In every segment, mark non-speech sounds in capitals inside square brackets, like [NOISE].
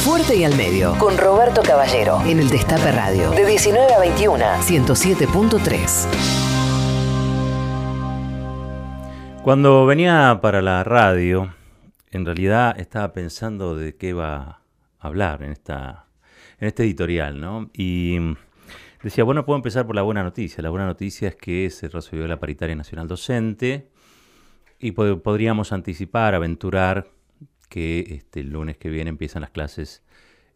Fuerte y al medio. Con Roberto Caballero. En el Destape Radio. De 19 a 21. 107.3. Cuando venía para la radio, en realidad estaba pensando de qué iba a hablar en, esta, en este editorial, ¿no? Y decía, bueno, puedo empezar por la buena noticia. La buena noticia es que se resolvió la paritaria nacional docente y podríamos anticipar, aventurar que este, el lunes que viene empiezan las clases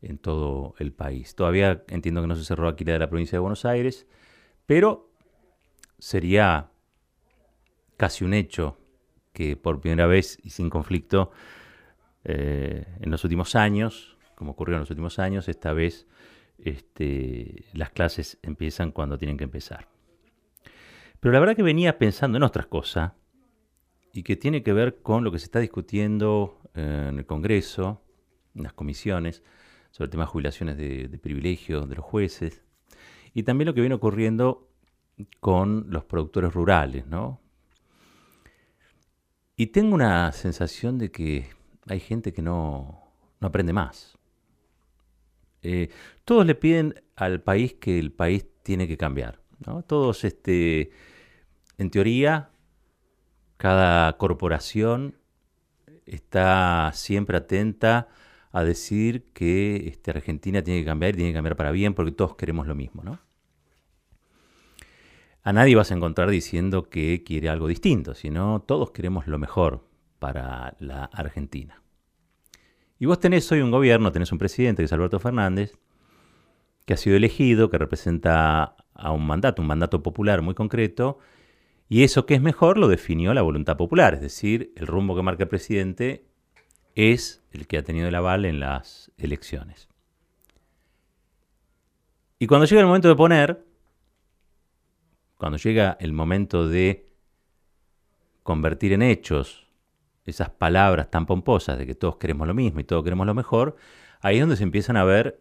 en todo el país. Todavía entiendo que no se cerró aquí la de la provincia de Buenos Aires, pero sería casi un hecho que por primera vez y sin conflicto eh, en los últimos años, como ocurrió en los últimos años, esta vez este, las clases empiezan cuando tienen que empezar. Pero la verdad que venía pensando en otras cosas y que tiene que ver con lo que se está discutiendo en el Congreso, en las comisiones, sobre el tema de jubilaciones de, de privilegios de los jueces, y también lo que viene ocurriendo con los productores rurales, ¿no? Y tengo una sensación de que hay gente que no, aprende más. Eh, todos le piden al país que el país tiene que cambiar. Todos, este, en teoría, cada corporación está siempre atenta a decir que este, Argentina tiene que cambiar y tiene que cambiar para bien porque todos queremos lo mismo, ¿no? A nadie vas a encontrar diciendo que quiere algo distinto, sino todos queremos lo mejor para la Argentina. Y vos tenés hoy un gobierno, tenés un presidente que es Alberto Fernández, que ha sido elegido, que representa a un mandato, un mandato popular muy concreto, y eso que es mejor lo definió la voluntad popular, es decir, el rumbo que marca el presidente es el que ha tenido el aval en las elecciones. Y cuando llega el momento de poner, cuando llega el momento de convertir en hechos esas palabras tan pomposas de que todos queremos lo mismo y todos queremos lo mejor, ahí es donde se empiezan a ver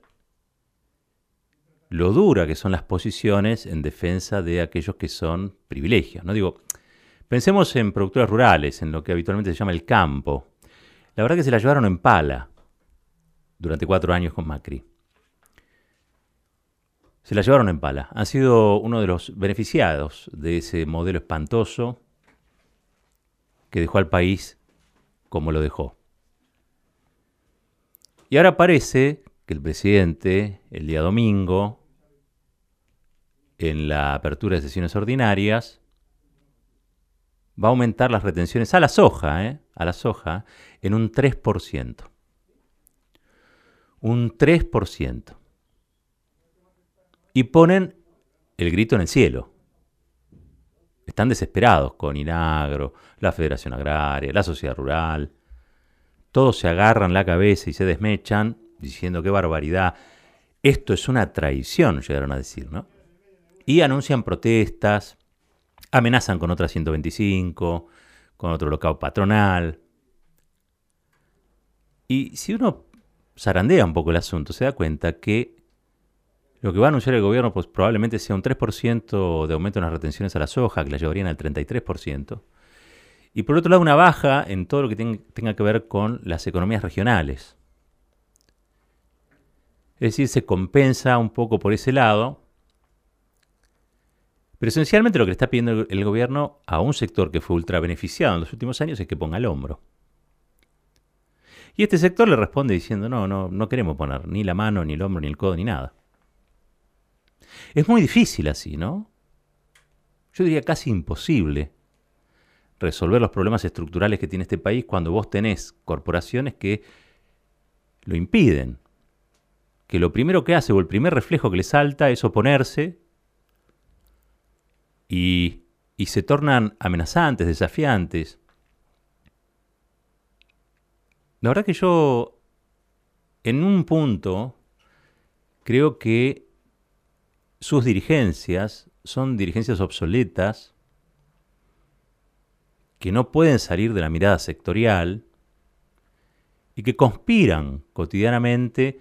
lo dura que son las posiciones en defensa de aquellos que son privilegios. ¿no? Digo, pensemos en productoras rurales, en lo que habitualmente se llama el campo. La verdad que se la llevaron en pala durante cuatro años con Macri. Se la llevaron en pala. Han sido uno de los beneficiados de ese modelo espantoso que dejó al país como lo dejó. Y ahora parece que el presidente, el día domingo, en la apertura de sesiones ordinarias, va a aumentar las retenciones a la soja, ¿eh? a la soja, en un 3%. Un 3%. Y ponen el grito en el cielo. Están desesperados con Inagro, la Federación Agraria, la Sociedad Rural. Todos se agarran la cabeza y se desmechan diciendo qué barbaridad. Esto es una traición, llegaron a decir, ¿no? Y anuncian protestas, amenazan con otra 125, con otro local patronal. Y si uno zarandea un poco el asunto, se da cuenta que lo que va a anunciar el gobierno pues, probablemente sea un 3% de aumento en las retenciones a la soja, que la llevarían al 33%. Y por otro lado, una baja en todo lo que tenga que ver con las economías regionales. Es decir, se compensa un poco por ese lado. Pero esencialmente lo que le está pidiendo el gobierno a un sector que fue ultra beneficiado en los últimos años es que ponga el hombro. Y este sector le responde diciendo, no, no, no queremos poner ni la mano, ni el hombro, ni el codo, ni nada. Es muy difícil así, ¿no? Yo diría casi imposible resolver los problemas estructurales que tiene este país cuando vos tenés corporaciones que lo impiden. Que lo primero que hace o el primer reflejo que le salta es oponerse y, se tornan amenazantes, desafiantes. La verdad que yo, en un punto, creo que sus dirigencias son dirigencias obsoletas que no pueden salir de la mirada sectorial y que conspiran cotidianamente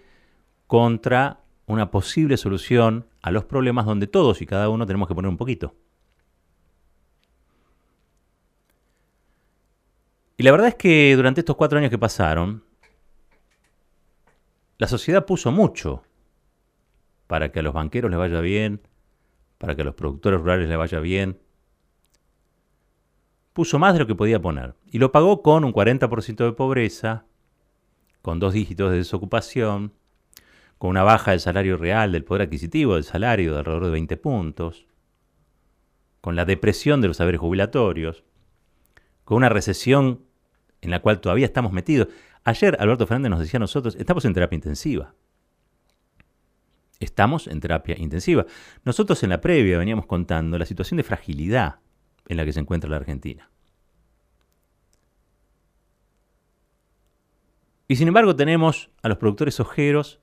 contra una posible solución a los problemas donde todos y cada uno tenemos que poner un poquito. Y la verdad es que durante estos cuatro años que pasaron, La sociedad puso mucho para que a los banqueros les vaya bien, para que a los productores rurales les vaya bien. Puso más de lo que podía poner. Y lo pagó con un 40% de pobreza, con dos dígitos de desocupación, con una baja del salario real, del poder adquisitivo del salario de alrededor de 20 puntos, con la depresión de los saberes jubilatorios, con una recesión en la cual todavía estamos metidos. Ayer Alberto Fernández nos decía a nosotros, estamos en terapia intensiva. Estamos en terapia intensiva. Nosotros en la previa veníamos contando la situación de fragilidad en la que se encuentra la Argentina. Y sin embargo tenemos a los productores ojeros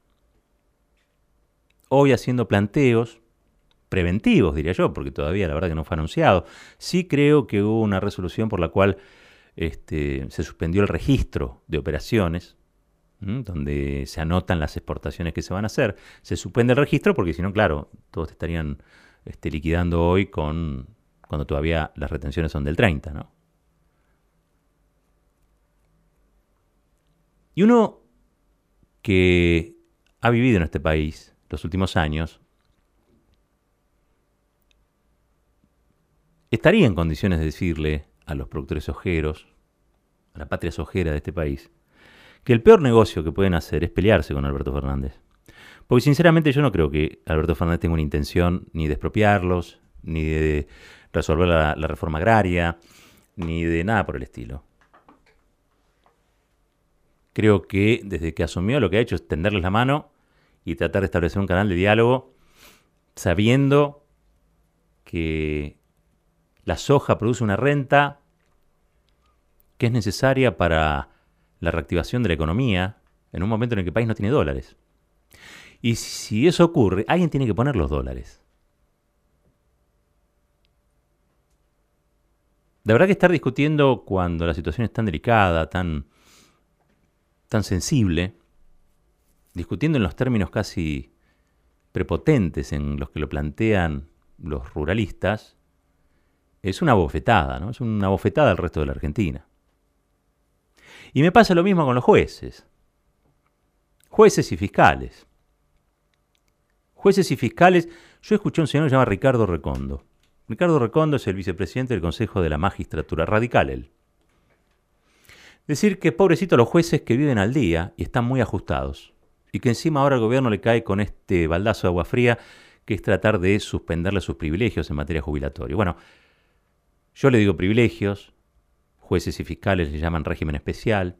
hoy haciendo planteos preventivos, diría yo, porque todavía la verdad que no fue anunciado. Sí creo que hubo una resolución por la cual este, se suspendió el registro de operaciones, donde se anotan las exportaciones que se van a hacer. Se suspende el registro porque si no, claro, todos estarían este, liquidando hoy con cuando todavía las retenciones son del 30, ¿no? Y uno que ha vivido en este país los últimos años, estaría en condiciones de decirle a los productores ojeros, a la patria sojera de este país, que el peor negocio que pueden hacer es pelearse con Alberto Fernández. Porque sinceramente yo no creo que Alberto Fernández tenga una intención ni de expropiarlos, ni de resolver la, la reforma agraria, ni de nada por el estilo. Creo que desde que asumió lo que ha hecho es tenderles la mano y tratar de establecer un canal de diálogo sabiendo que la soja produce una renta que es necesaria para la reactivación de la economía en un momento en el que el país no tiene dólares. Y si eso ocurre, alguien tiene que poner los dólares. La verdad que estar discutiendo cuando la situación es tan delicada, tan, tan sensible, discutiendo en los términos casi prepotentes en los que lo plantean los ruralistas, es una bofetada, ¿no? Es una bofetada al resto de la Argentina. Y me pasa lo mismo con los jueces. Jueces y fiscales. Jueces y fiscales, yo escuché a un señor que se llama Ricardo Recondo. Ricardo Recondo es el vicepresidente del Consejo de la Magistratura, radical él. Decir que pobrecito los jueces que viven al día y están muy ajustados y que encima ahora el gobierno le cae con este baldazo de agua fría que es tratar de suspenderle sus privilegios en materia jubilatoria. Bueno, yo le digo privilegios, jueces y fiscales le llaman régimen especial.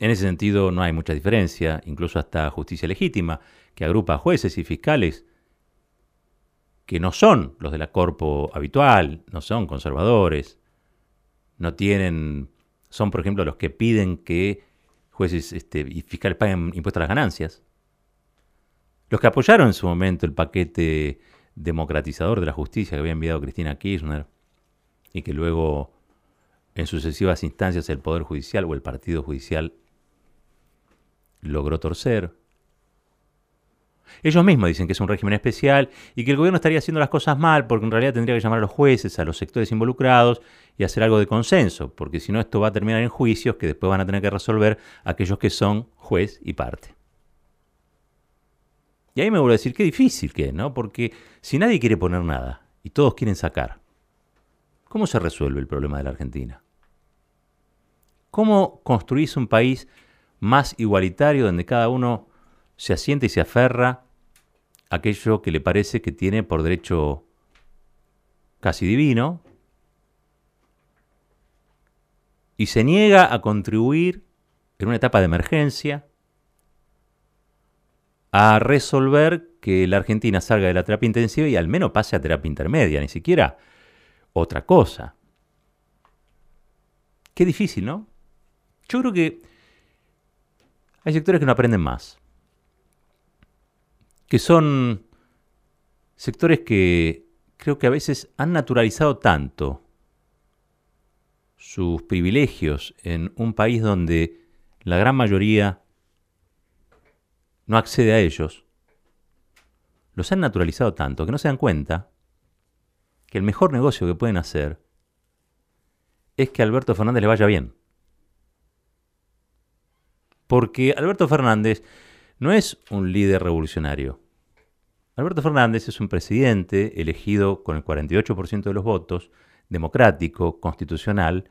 En ese sentido no hay mucha diferencia, incluso hasta justicia legítima, que agrupa a jueces y fiscales que no son los de la corpo habitual, no son conservadores, no tienen, son por ejemplo los que piden que jueces este, y fiscales paguen impuestos a las ganancias. Los que apoyaron en su momento el paquete democratizador de la justicia que había enviado Cristina Kirchner y que luego en sucesivas instancias el Poder Judicial o el Partido Judicial logró torcer. Ellos mismos dicen que es un régimen especial y que el gobierno estaría haciendo las cosas mal porque en realidad tendría que llamar a los jueces, a los sectores involucrados y hacer algo de consenso, porque si no esto va a terminar en juicios que después van a tener que resolver aquellos que son juez y parte. Y ahí me vuelvo a decir, qué difícil que es, ¿no? Porque si nadie quiere poner nada y todos quieren sacar, ¿cómo se resuelve el problema de la Argentina? ¿Cómo construís un país más igualitario donde cada uno se asienta y se aferra a aquello que le parece que tiene por derecho casi divino y se niega a contribuir en una etapa de emergencia a resolver que la Argentina salga de la terapia intensiva y al menos pase a terapia intermedia, ni siquiera otra cosa. Qué difícil, ¿no? Yo creo que hay sectores que no aprenden más, que son sectores que creo que a veces han naturalizado tanto sus privilegios en un país donde la gran mayoría no accede a ellos, los han naturalizado tanto que no se dan cuenta que el mejor negocio que pueden hacer es que a Alberto Fernández le vaya bien. Porque Alberto Fernández no es un líder revolucionario. Alberto Fernández es un presidente elegido con el 48% de los votos, democrático, constitucional,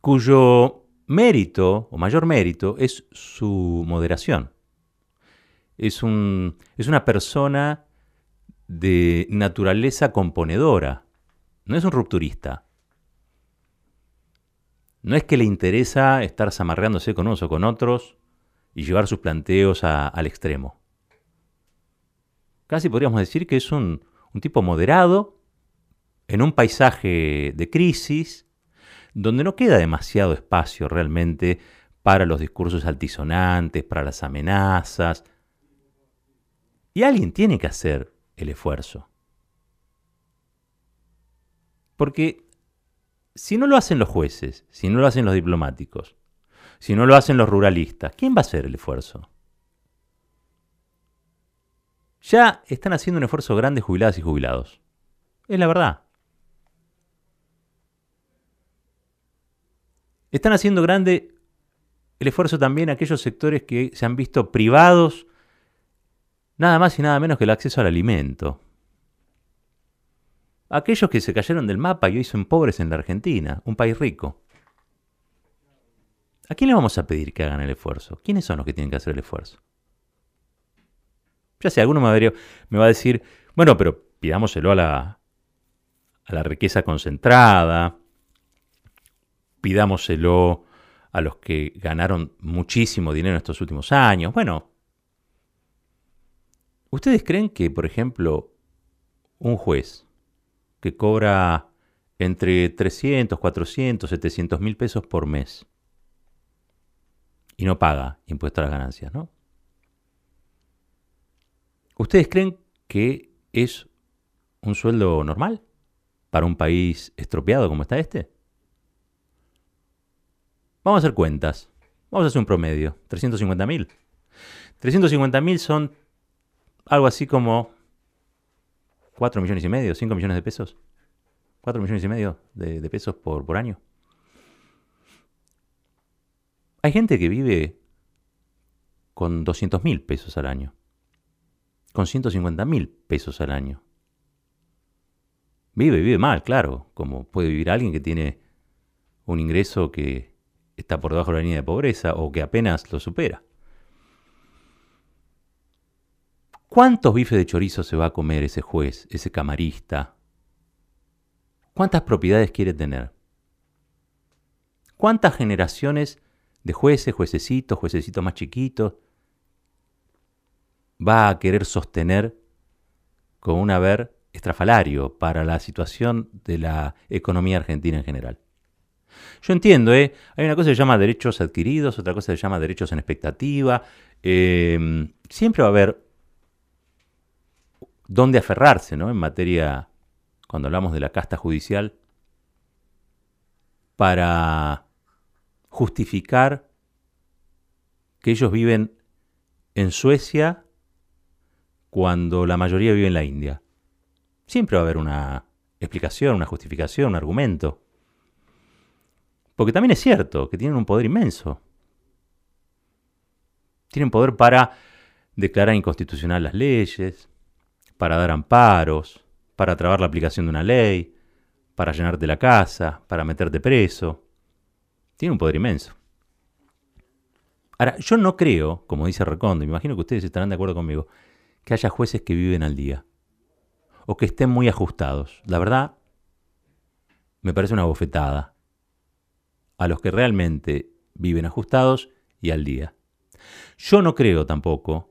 cuyo mérito o mayor mérito es su moderación. Es, un, es una persona de naturaleza componedora, no es un rupturista. No es que le interesa estar zamarreándose con unos o con otros y llevar sus planteos al extremo. Casi podríamos decir que es un, un tipo moderado en un paisaje de crisis donde no queda demasiado espacio realmente para los discursos altisonantes, para las amenazas. Y alguien tiene que hacer el esfuerzo. Porque si no lo hacen los jueces, si no lo hacen los diplomáticos, si no lo hacen los ruralistas, ¿quién va a hacer el esfuerzo? Ya están haciendo un esfuerzo grande jubiladas y jubilados. Es la verdad. Están haciendo grande el esfuerzo también aquellos sectores que se han visto privados nada más y nada menos que el acceso al alimento. Aquellos que se cayeron del mapa y hoy son pobres en la Argentina, un país rico. ¿A quién le vamos a pedir que hagan el esfuerzo? ¿Quiénes son los que tienen que hacer el esfuerzo? Ya sé, alguno me, me va a decir, bueno, pero pidámoselo a la, a la riqueza concentrada, pidámoselo a los que ganaron muchísimo dinero en estos últimos años. Bueno, ¿ustedes creen que, por ejemplo, un juez que cobra entre 300, 400, 700 mil pesos por mes y no paga impuesto a las ganancias, ¿no? ¿Ustedes creen que es un sueldo normal para un país estropeado como está este? Vamos a hacer cuentas. Vamos a hacer un promedio. 350 mil. 350 mil son algo así como 4 millones y medio, 5 millones de pesos. 4 millones y medio de, pesos por, por año. Hay gente que vive con 200 mil pesos al año. Con 150 mil pesos al año. Vive, vive mal, claro, como puede vivir alguien que tiene un ingreso que está por debajo de la línea de pobreza o que apenas lo supera. ¿Cuántos bifes de chorizo se va a comer ese juez, ese camarista? ¿Cuántas propiedades quiere tener? ¿Cuántas generaciones de jueces, juececitos, juececitos más chiquitos va a querer sostener con un haber estrafalario para la situación de la economía argentina en general? Yo entiendo, ¿eh? Hay una cosa que se llama derechos adquiridos, otra cosa se llama derechos en expectativa. Em, siempre va a haber dónde aferrarse, ¿no? En materia, cuando hablamos de la casta judicial, para justificar que ellos viven en Suecia cuando la mayoría vive en la India. Siempre va a haber una explicación, una justificación, un argumento. Porque también es cierto que tienen un poder inmenso. Tienen poder para declarar inconstitucional las leyes, para dar amparos, para trabar la aplicación de una ley, para llenarte la casa, para meterte preso. Tienen un poder inmenso. Ahora, yo no creo, como dice Recondo, me imagino que ustedes estarán de acuerdo conmigo, que haya jueces que viven al día o que estén muy ajustados. La verdad, me parece una bofetada a los que realmente viven ajustados y al día. Yo no creo tampoco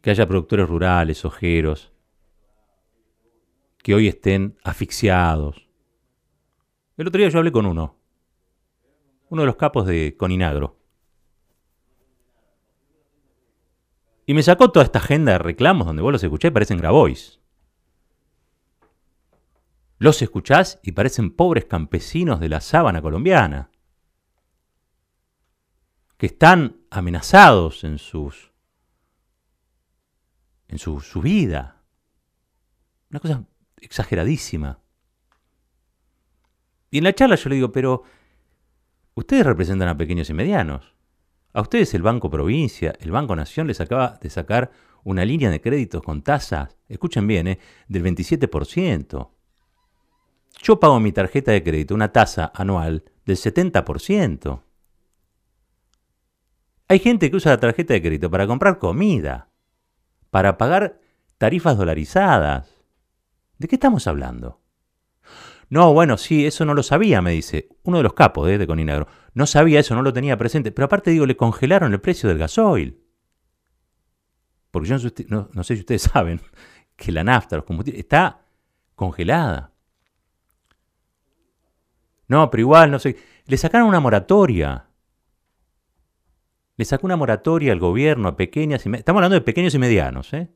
que haya productores rurales, ojeros, que hoy estén asfixiados. El otro día yo hablé con uno, uno de los capos de Coninagro. Y me sacó toda esta agenda de reclamos donde vos los escuché parecen Grabois. Los escuchás y parecen pobres campesinos de la sábana colombiana, que están amenazados en sus en su, su vida. Una cosa exageradísima. Y en la charla yo le digo, pero Ustedes representan a pequeños y medianos. A ustedes el Banco Provincia, el Banco Nación les acaba de sacar una línea de créditos con tasas, escuchen bien, ¿eh? del 27%. Yo pago mi tarjeta de crédito una tasa anual del 70%. Hay gente que usa la tarjeta de crédito para comprar comida, para pagar tarifas dolarizadas. ¿De qué estamos hablando? No, bueno, sí, eso no lo sabía, me dice uno de los capos ¿eh? de Coninagro. No sabía eso, no lo tenía presente. Pero aparte digo, le congelaron el precio del gasoil. Porque yo no, sé si ustedes [LAUGHS] saben que la nafta, los combustibles, está congelada. No, pero igual, no sé. Le sacaron una moratoria. Le sacó una moratoria al gobierno a pequeñas y Estamos hablando de pequeños y medianos, ¿eh?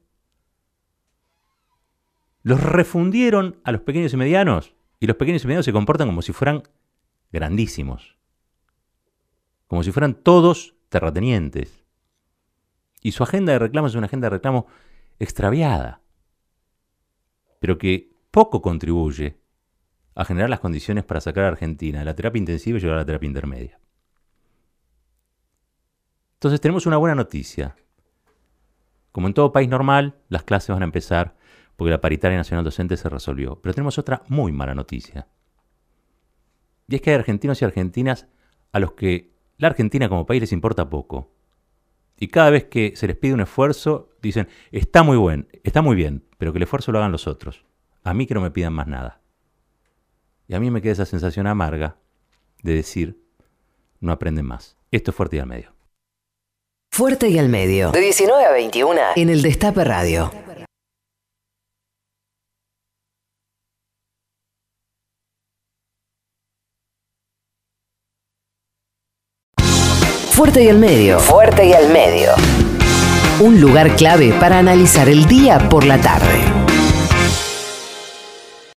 Los refundieron a los pequeños y medianos y los pequeños y medianos se comportan como si fueran grandísimos. Como si fueran todos terratenientes. Y su agenda de reclamo es una agenda de reclamo extraviada, pero que poco contribuye a generar las condiciones para sacar a Argentina de la terapia intensiva y llegar a la terapia intermedia. Entonces tenemos una buena noticia. Como en todo país normal, las clases van a empezar porque la paritaria nacional docente se resolvió. Pero tenemos otra muy mala noticia. Y es que hay argentinos y argentinas a los que la Argentina como país les importa poco. Y cada vez que se les pide un esfuerzo, dicen, está muy buen, está muy bien, pero que el esfuerzo lo hagan los otros. A mí que no me pidan más nada. Y a mí me queda esa sensación amarga de decir, no aprenden más. Esto es Fuerte y al Medio. Fuerte y al Medio. De 19 a 21 en el Destape Radio. Fuerte y al medio. Fuerte y al medio. Un lugar clave para analizar el día por la tarde.